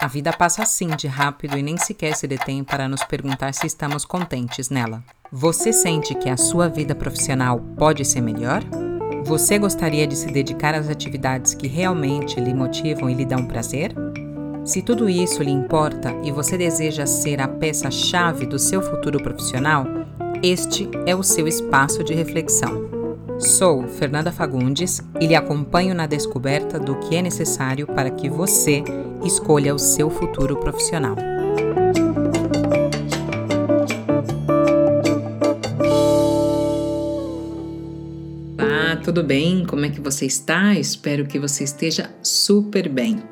A vida passa assim de rápido e nem sequer se detém para nos perguntar se estamos contentes nela. Você sente que a sua vida profissional pode ser melhor? Você gostaria de se dedicar às atividades que realmente lhe motivam e lhe dão prazer? Se tudo isso lhe importa e você deseja ser a peça-chave do seu futuro profissional, este é o seu espaço de reflexão. Sou Fernanda Fagundes e lhe acompanho na descoberta do que é necessário para que você escolha o seu futuro profissional. Olá, tudo bem? Como é que você está? Espero que você esteja super bem.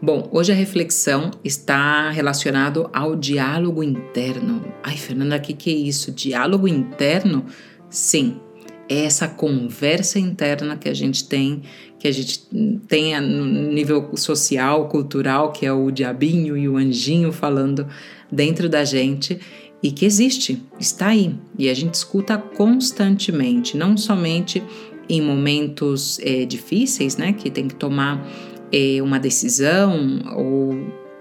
Bom, hoje a reflexão está relacionado ao diálogo interno. Ai, Fernanda, o que, que é isso? Diálogo interno? Sim, é essa conversa interna que a gente tem, que a gente tem no nível social, cultural, que é o diabinho e o anjinho falando dentro da gente e que existe, está aí. E a gente escuta constantemente, não somente em momentos é, difíceis, né, que tem que tomar é, uma decisão ou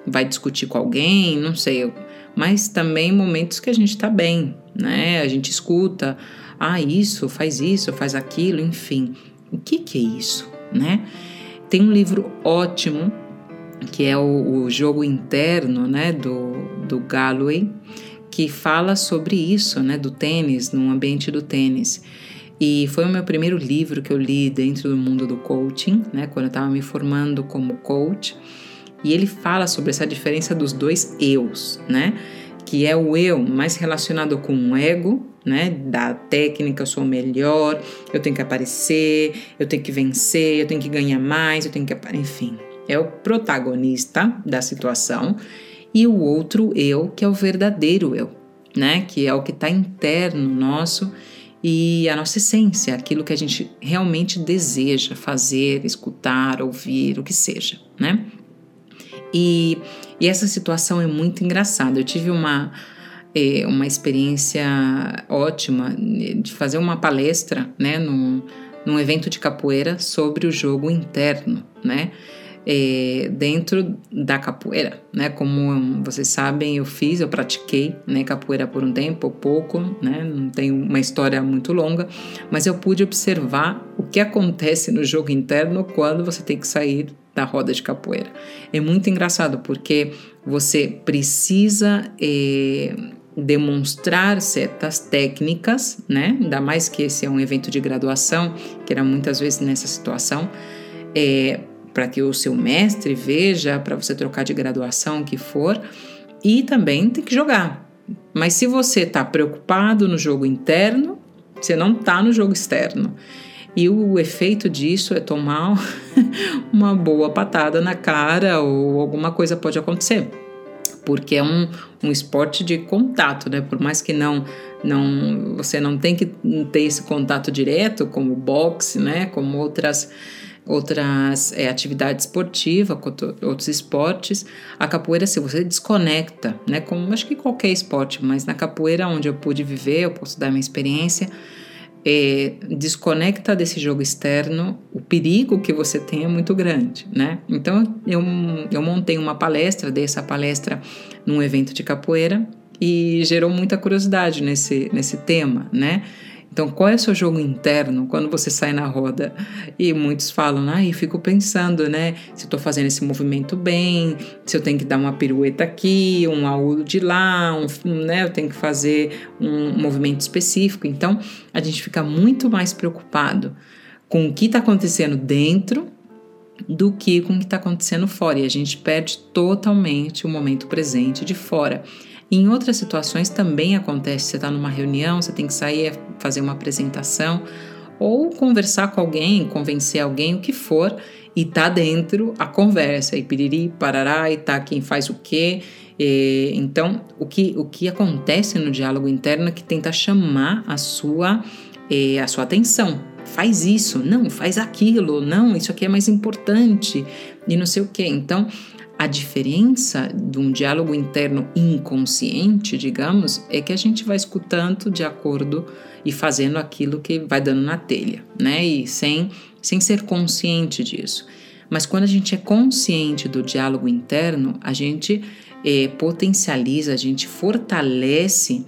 vai discutir com alguém, não sei, mas também momentos que a gente está bem, né, a gente escuta ah, isso, faz isso, faz aquilo, enfim. O que, que é isso, né? Tem um livro ótimo que é o, o jogo interno, né, do, do Galloway, que fala sobre isso, né, do tênis, no ambiente do tênis. E foi o meu primeiro livro que eu li dentro do mundo do coaching, né, quando eu estava me formando como coach. E ele fala sobre essa diferença dos dois eus, né? Que é o eu mais relacionado com o ego, né? Da técnica, eu sou melhor, eu tenho que aparecer, eu tenho que vencer, eu tenho que ganhar mais, eu tenho que. Enfim, é o protagonista da situação. E o outro eu, que é o verdadeiro eu, né? Que é o que está interno nosso e a nossa essência, aquilo que a gente realmente deseja fazer, escutar, ouvir, o que seja, né? E, e essa situação é muito engraçada. Eu tive uma é, uma experiência ótima de fazer uma palestra, né, num, num evento de capoeira sobre o jogo interno, né, é, dentro da capoeira, né, como vocês sabem, eu fiz, eu pratiquei, né, capoeira por um tempo, pouco, né, não tenho uma história muito longa, mas eu pude observar o que acontece no jogo interno quando você tem que sair da roda de capoeira. É muito engraçado porque você precisa é, demonstrar certas técnicas, né? Ainda mais que esse é um evento de graduação, que era muitas vezes nessa situação, é, para que o seu mestre veja, para você trocar de graduação, o que for, e também tem que jogar. Mas se você está preocupado no jogo interno, você não está no jogo externo. E o efeito disso é tomar uma boa patada na cara ou alguma coisa pode acontecer porque é um, um esporte de contato, né? Por mais que não, não você não tem que ter esse contato direto, como boxe, né? Como outras outras é, atividades esportivas, outros esportes, a capoeira se você desconecta, né? Como acho que qualquer esporte, mas na capoeira onde eu pude viver, eu posso dar minha experiência é, desconecta desse jogo externo, o perigo que você tem é muito grande, né? Então eu, eu montei uma palestra, dei essa palestra num evento de capoeira e gerou muita curiosidade nesse, nesse tema, né? Então, qual é o seu jogo interno quando você sai na roda? E muitos falam, ah, eu fico pensando, né? Se eu tô fazendo esse movimento bem, se eu tenho que dar uma pirueta aqui, um aúdo de lá, um, né? Eu tenho que fazer um movimento específico. Então, a gente fica muito mais preocupado com o que está acontecendo dentro do que com o que está acontecendo fora. E a gente perde totalmente o momento presente de fora. Em outras situações também acontece, você está numa reunião, você tem que sair fazer uma apresentação ou conversar com alguém, convencer alguém, o que for, e tá dentro a conversa, e piriri, parará, e tá quem faz o quê. E, então, o que, o que acontece no diálogo interno é que tenta chamar a sua, a sua atenção. Faz isso, não, faz aquilo, não, isso aqui é mais importante, e não sei o quê. Então, a diferença de um diálogo interno inconsciente, digamos, é que a gente vai escutando de acordo e fazendo aquilo que vai dando na telha, né? E sem, sem ser consciente disso. Mas quando a gente é consciente do diálogo interno, a gente é, potencializa, a gente fortalece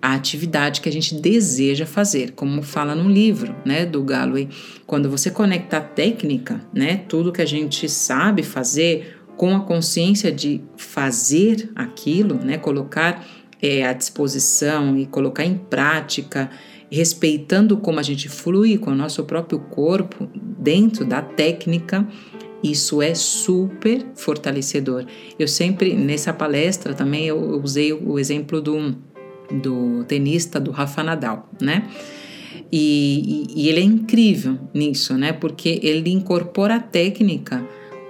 a atividade que a gente deseja fazer, como fala no livro, né, do Galloway. Quando você conecta a técnica, né, tudo que a gente sabe fazer com a consciência de fazer aquilo, né, colocar é, à disposição e colocar em prática, respeitando como a gente flui com o nosso próprio corpo dentro da técnica, isso é super fortalecedor. Eu sempre, nessa palestra também, eu usei o exemplo do, do tenista, do Rafa Nadal, né? E, e, e ele é incrível nisso, né? Porque ele incorpora a técnica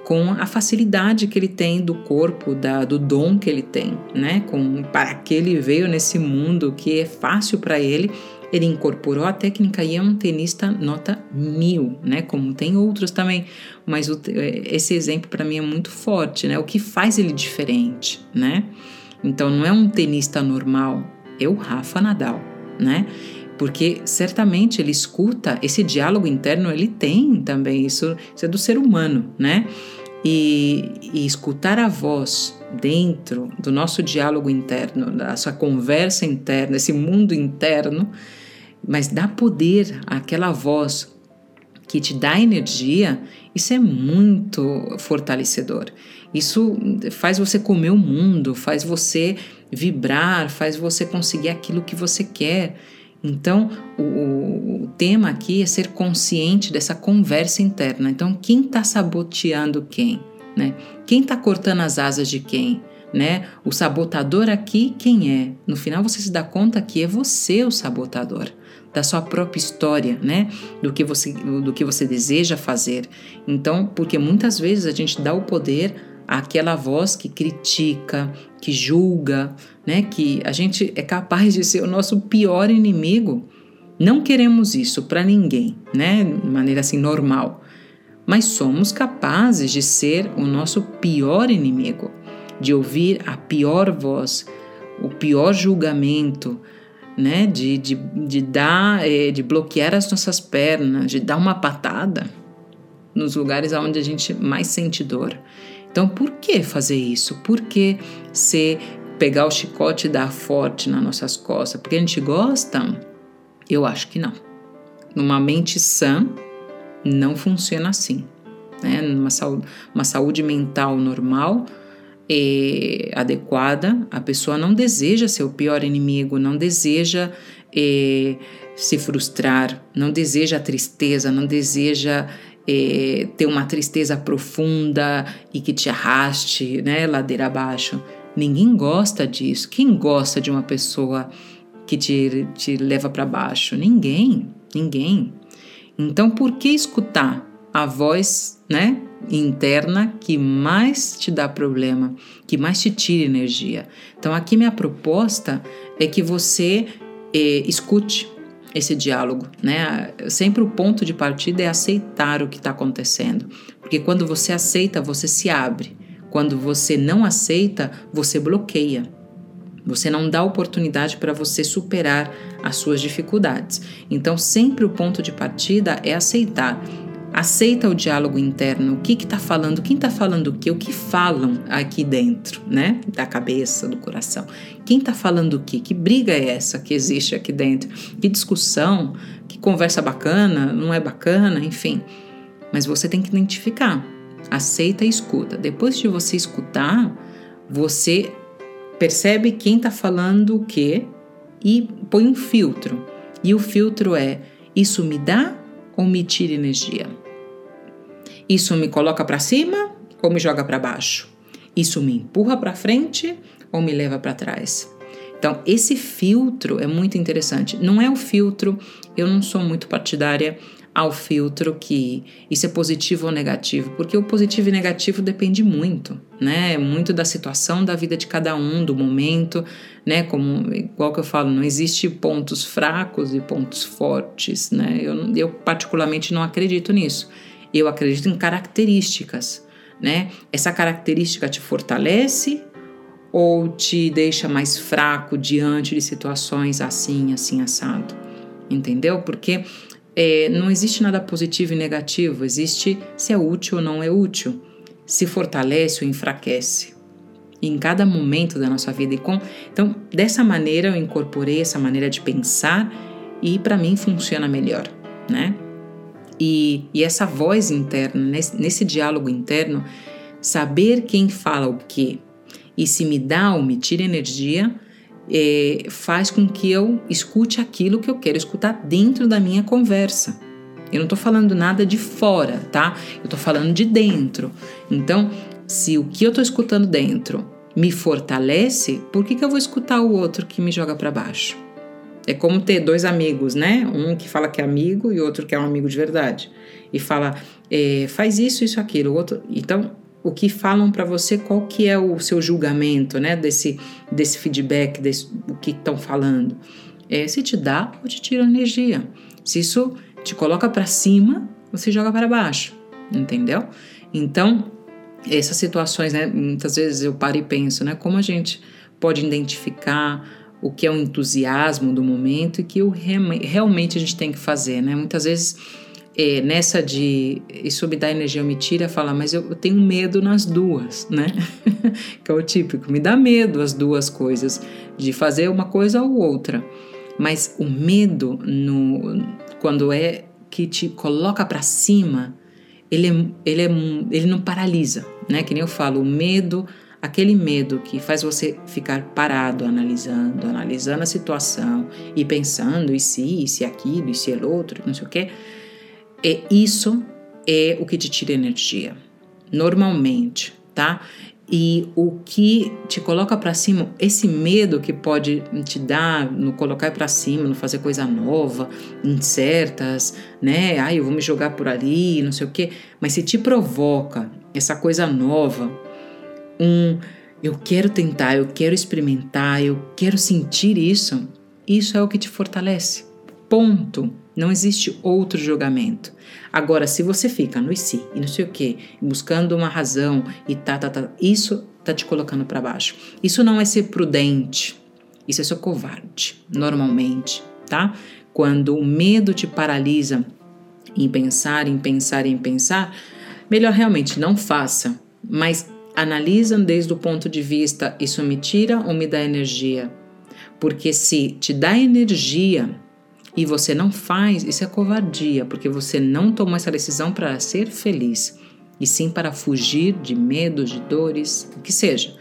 com a facilidade que ele tem do corpo, da, do dom que ele tem, né? Com, para que ele veio nesse mundo que é fácil para ele, ele incorporou a técnica e é um tenista nota mil, né? Como tem outros também, mas o, esse exemplo para mim é muito forte, né? O que faz ele diferente, né? Então não é um tenista normal, é o Rafa Nadal, né? porque certamente ele escuta esse diálogo interno, ele tem também isso, isso é do ser humano, né? E, e, escutar a voz dentro do nosso diálogo interno, da sua conversa interna, esse mundo interno, mas dá poder àquela voz que te dá energia, isso é muito fortalecedor. Isso faz você comer o mundo, faz você vibrar, faz você conseguir aquilo que você quer. Então, o, o, tema aqui é ser consciente dessa conversa interna. Então, quem está saboteando quem? Né? Quem está cortando as asas de quem? Né? O sabotador aqui, quem é? No final, você se dá conta que é você o sabotador da sua própria história, né? Do que você, do que você deseja fazer. Então, porque muitas vezes a gente dá o poder àquela voz que critica, que julga, né? Que a gente é capaz de ser o nosso pior inimigo. Não queremos isso para ninguém, né? De maneira assim normal. Mas somos capazes de ser o nosso pior inimigo, de ouvir a pior voz, o pior julgamento, né? De, de, de dar, é, de bloquear as nossas pernas, de dar uma patada nos lugares onde a gente mais sente dor. Então, por que fazer isso? Por que ser pegar o chicote e dar forte nas nossas costas? Porque a gente gosta? Eu acho que não. Numa mente sã, não funciona assim. Né? Numa saúde, uma saúde mental normal, e adequada, a pessoa não deseja ser o pior inimigo, não deseja se frustrar, não deseja a tristeza, não deseja é, ter uma tristeza profunda e que te arraste, né, ladeira abaixo. Ninguém gosta disso. Quem gosta de uma pessoa que te, te leva para baixo? Ninguém, ninguém. Então, por que escutar a voz, né, interna que mais te dá problema, que mais te tira energia? Então, aqui minha proposta é que você é, escute esse diálogo, né? Sempre o ponto de partida é aceitar o que está acontecendo, porque quando você aceita, você se abre. Quando você não aceita, você bloqueia. Você não dá oportunidade para você superar as suas dificuldades. Então, sempre o ponto de partida é aceitar aceita o diálogo interno, o que está falando, quem está falando o que, o que falam aqui dentro, né? Da cabeça, do coração. Quem está falando o que? Que briga é essa que existe aqui dentro? Que discussão? Que conversa bacana? Não é bacana? Enfim. Mas você tem que identificar. Aceita e escuta. Depois de você escutar, você percebe quem está falando o que e põe um filtro. E o filtro é: isso me dá tira energia? Isso me coloca para cima ou me joga para baixo? Isso me empurra para frente ou me leva para trás? Então, esse filtro é muito interessante. Não é o filtro, eu não sou muito partidária ao filtro que isso é positivo ou negativo, porque o positivo e negativo depende muito, né? Muito da situação da vida de cada um, do momento, né? Como igual que eu falo, não existe pontos fracos e pontos fortes, né? Eu, eu particularmente não acredito nisso. Eu acredito em características, né? Essa característica te fortalece ou te deixa mais fraco diante de situações assim, assim assado? Entendeu? Porque é, não existe nada positivo e negativo, existe se é útil ou não é útil, se fortalece ou enfraquece. Em cada momento da nossa vida. E com, então, dessa maneira eu incorporei essa maneira de pensar e para mim funciona melhor, né? E, e essa voz interna, nesse, nesse diálogo interno, saber quem fala o que e se me dá ou me tira energia, é, faz com que eu escute aquilo que eu quero escutar dentro da minha conversa. Eu não estou falando nada de fora, tá? Eu estou falando de dentro. Então, se o que eu estou escutando dentro me fortalece, por que, que eu vou escutar o outro que me joga para baixo? É como ter dois amigos, né? Um que fala que é amigo e outro que é um amigo de verdade. E fala, é, faz isso, isso, aquilo. O outro, então, o que falam para você, qual que é o seu julgamento, né? Desse, desse feedback, desse, o que estão falando. É, se te dá ou te tira energia. Se isso te coloca para cima, você joga para baixo, entendeu? Então, essas situações, né? Muitas vezes eu paro e penso, né? Como a gente pode identificar o que é o entusiasmo do momento e que o realmente a gente tem que fazer, né? Muitas vezes é, nessa de isso me dá energia ou me tira, fala, mas eu, eu tenho medo nas duas, né? que é o típico, me dá medo as duas coisas, de fazer uma coisa ou outra. Mas o medo, no, quando é que te coloca para cima, ele, é, ele, é, ele não paralisa, né? Que nem eu falo, o medo aquele medo que faz você ficar parado analisando, analisando a situação e pensando e se, e se aquilo, e se é outro, não sei o que, é isso é o que te tira energia, normalmente, tá? E o que te coloca para cima, esse medo que pode te dar no colocar para cima, no fazer coisa nova, incertas, né? Ai, eu vou me jogar por ali, não sei o quê. Mas se te provoca essa coisa nova, um eu quero tentar, eu quero experimentar, eu quero sentir isso, isso é o que te fortalece. Ponto. Não existe outro julgamento. Agora, se você fica no e si e não sei o que, buscando uma razão e tá, tá, tá, isso tá te colocando para baixo. Isso não é ser prudente. Isso é ser covarde, normalmente, tá? Quando o medo te paralisa em pensar, em pensar, em pensar, melhor realmente não faça, mas analisam desde o ponto de vista isso me tira ou me dá energia? Porque se te dá energia e você não faz, isso é covardia, porque você não tomou essa decisão para ser feliz, e sim para fugir de medos, de dores, o que seja.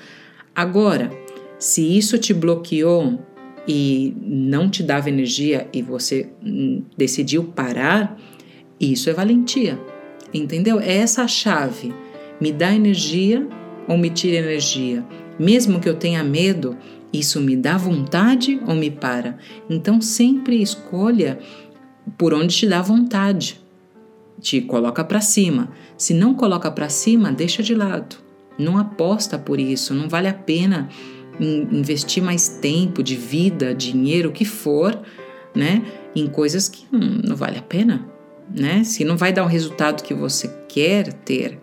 Agora, se isso te bloqueou e não te dava energia e você hum, decidiu parar, isso é valentia. Entendeu? É essa a chave. Me dá energia ou me tira energia? Mesmo que eu tenha medo, isso me dá vontade ou me para? Então sempre escolha por onde te dá vontade. Te coloca para cima. Se não coloca para cima, deixa de lado. Não aposta por isso, não vale a pena investir mais tempo de vida, dinheiro, o que for, né, em coisas que hum, não vale a pena, né? Se não vai dar o resultado que você quer ter.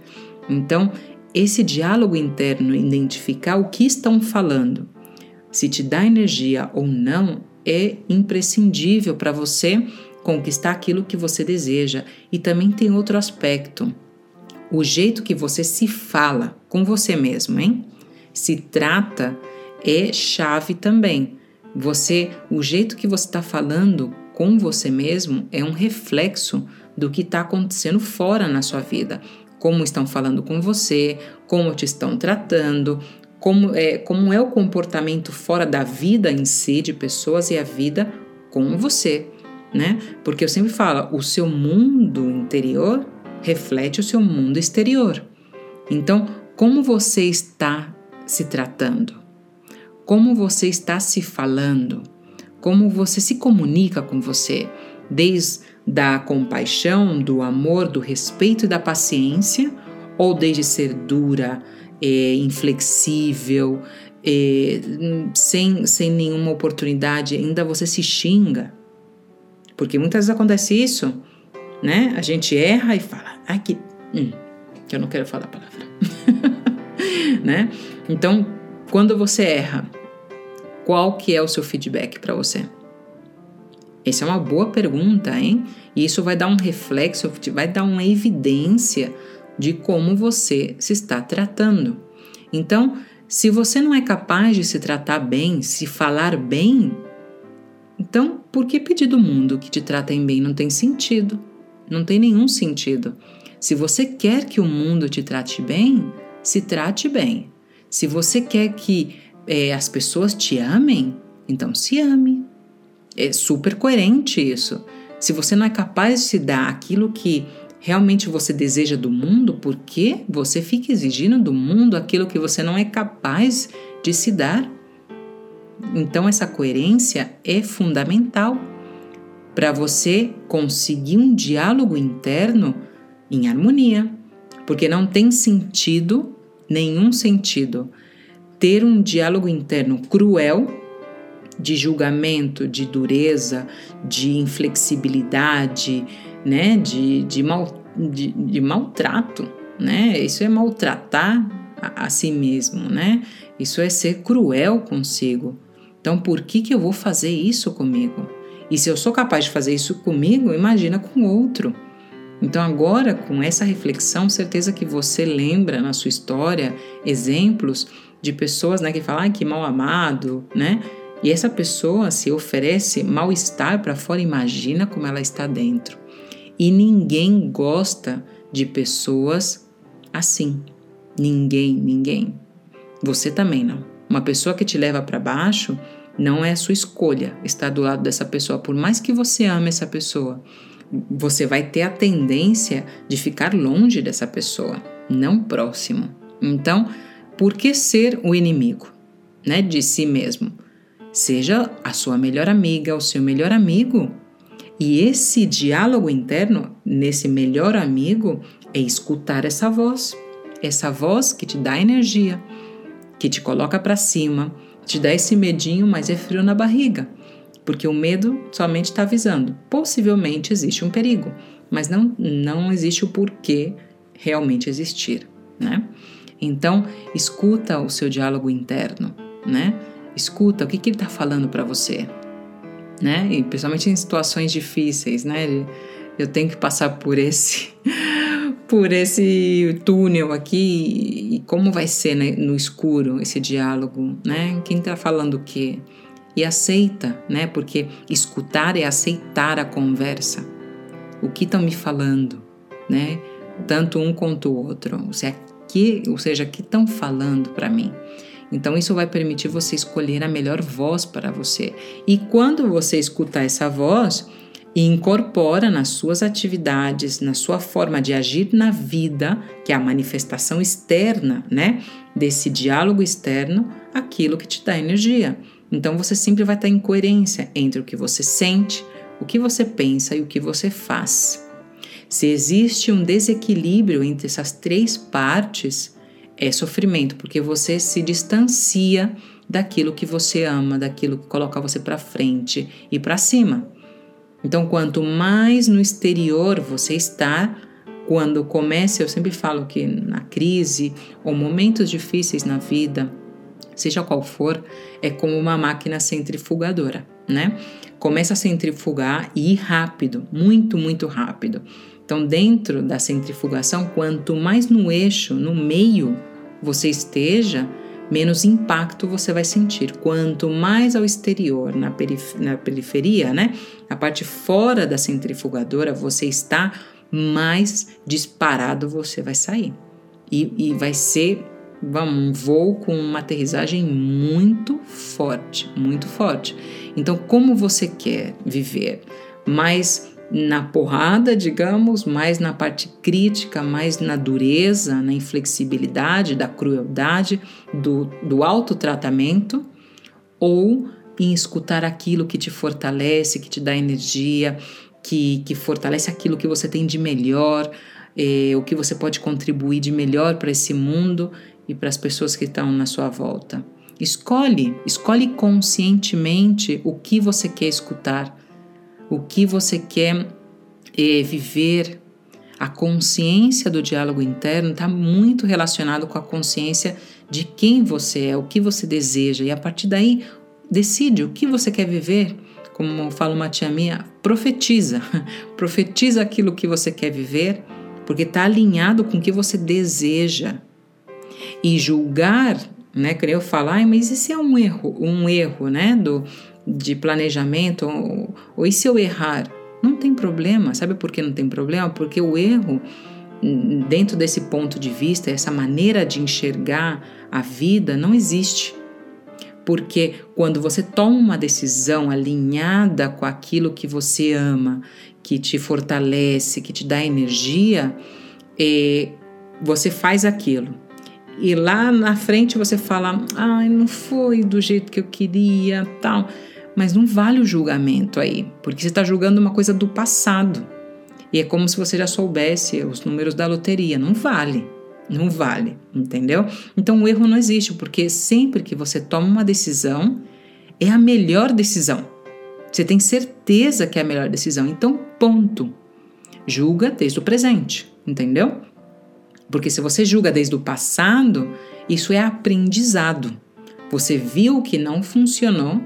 Então, esse diálogo interno, identificar o que estão falando, se te dá energia ou não, é imprescindível para você conquistar aquilo que você deseja. E também tem outro aspecto: o jeito que você se fala com você mesmo, hein? Se trata é chave também. Você, o jeito que você está falando com você mesmo é um reflexo do que está acontecendo fora na sua vida como estão falando com você, como te estão tratando, como é, como é o comportamento fora da vida em si de pessoas e a vida com você, né? Porque eu sempre falo, o seu mundo interior reflete o seu mundo exterior. Então, como você está se tratando? Como você está se falando? Como você se comunica com você? Desde da compaixão, do amor, do respeito e da paciência, ou desde ser dura, é, inflexível, é, sem, sem nenhuma oportunidade, ainda você se xinga. Porque muitas vezes acontece isso, né? A gente erra e fala, ai que. Hum, que eu não quero falar a palavra. né? Então, quando você erra, qual que é o seu feedback para você? Essa é uma boa pergunta, hein? E isso vai dar um reflexo, vai dar uma evidência de como você se está tratando. Então, se você não é capaz de se tratar bem, se falar bem, então por que pedir do mundo que te tratem bem? Não tem sentido. Não tem nenhum sentido. Se você quer que o mundo te trate bem, se trate bem. Se você quer que é, as pessoas te amem, então se ame. É super coerente isso. Se você não é capaz de se dar aquilo que realmente você deseja do mundo, por que você fica exigindo do mundo aquilo que você não é capaz de se dar? Então, essa coerência é fundamental para você conseguir um diálogo interno em harmonia, porque não tem sentido, nenhum sentido, ter um diálogo interno cruel, de julgamento, de dureza, de inflexibilidade, né, de, de, mal, de, de maltrato, né? Isso é maltratar a, a, si mesmo, né? Isso é ser cruel consigo. Então, por que, que eu vou fazer isso comigo? E se eu sou capaz de fazer isso comigo, imagina com outro. Então, agora, com essa reflexão, certeza que você lembra na sua história exemplos de pessoas né, que falam ah, que mal amado, né? E essa pessoa se oferece mal-estar para fora, imagina como ela está dentro. E ninguém gosta de pessoas assim. Ninguém, ninguém. Você também não. Uma pessoa que te leva para baixo não é sua escolha estar do lado dessa pessoa, por mais que você ame essa pessoa. Você vai ter a tendência de ficar longe dessa pessoa, não próximo. Então, por que ser o inimigo, né, de si mesmo? Seja a sua melhor amiga, o seu melhor amigo. E esse diálogo interno, nesse melhor amigo, é escutar essa voz, essa voz que te dá energia, que te coloca para cima, te dá esse medinho, mas é frio na barriga, porque o medo somente está avisando. Possivelmente existe um perigo, mas não, não existe o porquê realmente existir, né? Então, escuta o seu diálogo interno, né? Escuta o que, que ele está falando para você, né? E principalmente em situações difíceis, né? Eu tenho que passar por esse por esse túnel aqui e como vai ser né, no escuro esse diálogo, né? Quem está falando o quê? E aceita, né? Porque escutar é aceitar a conversa. O que estão me falando, né? Tanto um quanto o outro. Ou seja, que, ou seja, que estão falando para mim. Então, isso vai permitir você escolher a melhor voz para você. E quando você escutar essa voz, e incorpora nas suas atividades, na sua forma de agir na vida, que é a manifestação externa, né, desse diálogo externo, aquilo que te dá energia. Então você sempre vai estar em coerência entre o que você sente, o que você pensa e o que você faz. Se existe um desequilíbrio entre essas três partes, é sofrimento, porque você se distancia daquilo que você ama, daquilo que coloca você para frente e para cima. Então, quanto mais no exterior você está, quando começa, eu sempre falo que na crise ou momentos difíceis na vida, seja qual for, é como uma máquina centrifugadora, né? Começa a centrifugar e ir rápido, muito, muito rápido. Então, dentro da centrifugação, quanto mais no eixo, no meio você esteja, menos impacto você vai sentir. Quanto mais ao exterior, na, perif na periferia, né, a parte fora da centrifugadora, você está, mais disparado você vai sair. E, e vai ser vamos, um voo com uma aterrissagem muito forte, muito forte. Então, como você quer viver? Mais na porrada, digamos, mais na parte crítica, mais na dureza, na inflexibilidade, da crueldade, do, do autotratamento, ou em escutar aquilo que te fortalece, que te dá energia, que, que fortalece aquilo que você tem de melhor, eh, o que você pode contribuir de melhor para esse mundo e para as pessoas que estão na sua volta. Escolhe, escolhe conscientemente o que você quer escutar o que você quer é, viver. A consciência do diálogo interno está muito relacionado com a consciência de quem você é, o que você deseja, e a partir daí decide o que você quer viver, como fala uma tia minha, profetiza. profetiza aquilo que você quer viver, porque está alinhado com o que você deseja. E julgar, né? Que eu falar, mas isso é um erro, um erro, né? Do, de planejamento, ou, ou e se eu errar? Não tem problema. Sabe por que não tem problema? Porque o erro, dentro desse ponto de vista, essa maneira de enxergar a vida, não existe. Porque quando você toma uma decisão alinhada com aquilo que você ama, que te fortalece, que te dá energia, é, você faz aquilo. E lá na frente você fala: ai, não foi do jeito que eu queria, tal. Mas não vale o julgamento aí, porque você está julgando uma coisa do passado. E é como se você já soubesse os números da loteria. Não vale. Não vale, entendeu? Então o erro não existe, porque sempre que você toma uma decisão, é a melhor decisão. Você tem certeza que é a melhor decisão. Então, ponto. Julga desde o presente, entendeu? Porque se você julga desde o passado, isso é aprendizado. Você viu que não funcionou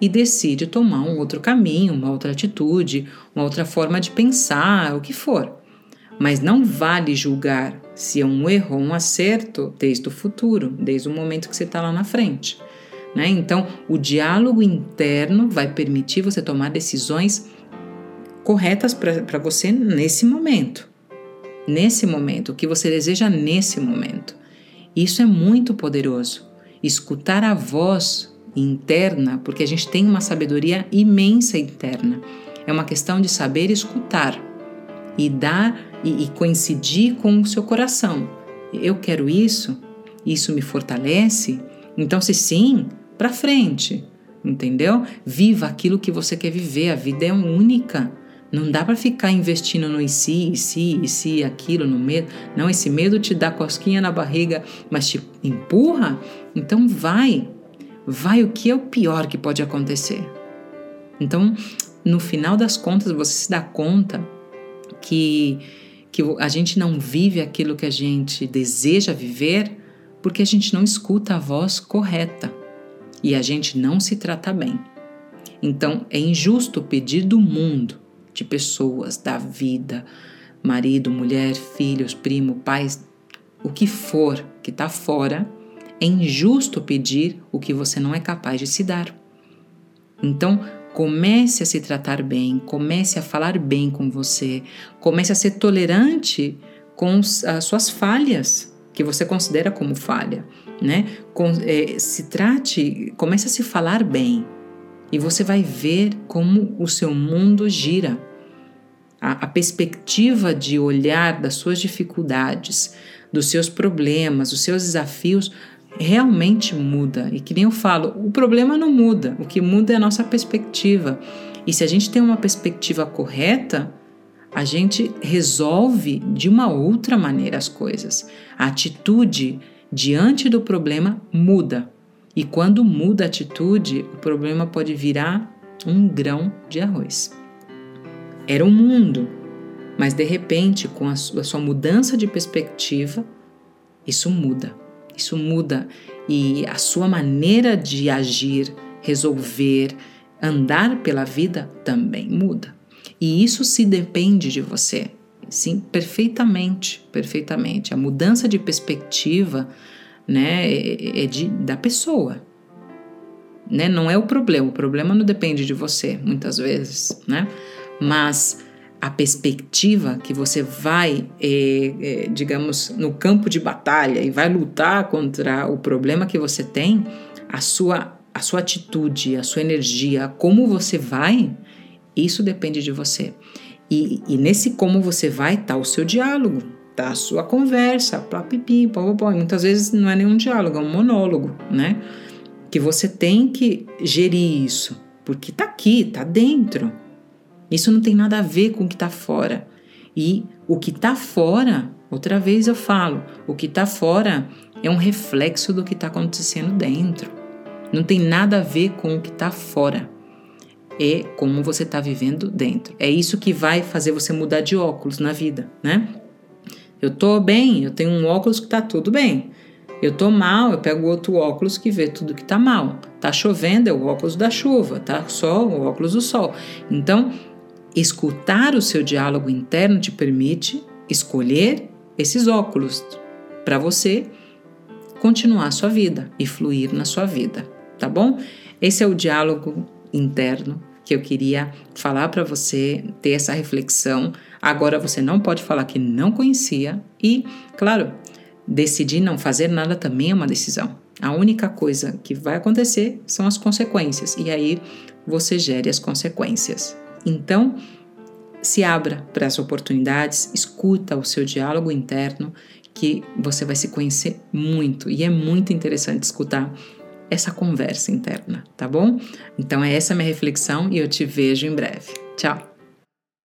e decide tomar um outro caminho, uma outra atitude, uma outra forma de pensar, o que for. Mas não vale julgar se é um erro ou um acerto desde o futuro, desde o momento que você está lá na frente. Né? Então, o diálogo interno vai permitir você tomar decisões corretas para você nesse momento. Nesse momento, o que você deseja nesse momento. Isso é muito poderoso. Escutar a voz interna, porque a gente tem uma sabedoria imensa interna. É uma questão de saber escutar e dar e, e coincidir com o seu coração. Eu quero isso, isso me fortalece. Então, se sim, para frente, entendeu? Viva aquilo que você quer viver. A vida é única. Não dá para ficar investindo no e se, e se, e se, aquilo, no medo. Não, esse medo te dá cosquinha na barriga, mas te empurra. Então vai, vai o que é o pior que pode acontecer. Então, no final das contas, você se dá conta que, que a gente não vive aquilo que a gente deseja viver porque a gente não escuta a voz correta e a gente não se trata bem. Então é injusto pedir do mundo, de pessoas, da vida, marido, mulher, filhos, primo, pais, o que for que está fora, é injusto pedir o que você não é capaz de se dar. Então, Comece a se tratar bem, comece a falar bem com você, comece a ser tolerante com as suas falhas, que você considera como falha, né? É, se trate, comece a se falar bem e você vai ver como o seu mundo gira. A, a perspectiva de olhar das suas dificuldades, dos seus problemas, dos seus desafios realmente muda. E que nem eu falo, o problema não muda, o que muda é a nossa perspectiva. E se a gente tem uma perspectiva correta, a gente resolve de uma outra maneira as coisas. A atitude diante do problema muda. E quando muda a atitude, o problema pode virar um grão de arroz. Era um mundo, mas de repente, com a sua mudança de perspectiva, isso muda. Isso muda e a sua maneira de agir, resolver, andar pela vida também muda. E isso se depende de você. Sim, perfeitamente, perfeitamente. A mudança de perspectiva, né, é, é de, da pessoa. Né? Não é o problema, o problema não depende de você, muitas vezes, né? Mas a perspectiva que você vai, é, é, digamos, no campo de batalha e vai lutar contra o problema que você tem, a sua, a sua atitude, a sua energia, como você vai, isso depende de você. E, e nesse como você vai está o seu diálogo, tá a sua conversa, plá, pipi, pó, pó, pó. Muitas vezes não é nenhum diálogo, é um monólogo, né? Que você tem que gerir isso, porque tá aqui, tá dentro. Isso não tem nada a ver com o que está fora. E o que está fora, outra vez eu falo, o que está fora é um reflexo do que está acontecendo dentro. Não tem nada a ver com o que está fora. É como você está vivendo dentro. É isso que vai fazer você mudar de óculos na vida, né? Eu tô bem, eu tenho um óculos que tá tudo bem. Eu tô mal, eu pego outro óculos que vê tudo que tá mal. Tá chovendo, é o óculos da chuva, tá sol, o óculos do sol. Então, escutar o seu diálogo interno te permite escolher esses óculos para você continuar sua vida e fluir na sua vida, tá bom? Esse é o diálogo interno que eu queria falar para você, ter essa reflexão. Agora você não pode falar que não conhecia e, claro, decidir não fazer nada também é uma decisão. A única coisa que vai acontecer são as consequências e aí você gere as consequências. Então, se abra para as oportunidades, escuta o seu diálogo interno que você vai se conhecer muito e é muito interessante escutar essa conversa interna, tá bom? Então é essa minha reflexão e eu te vejo em breve. Tchau.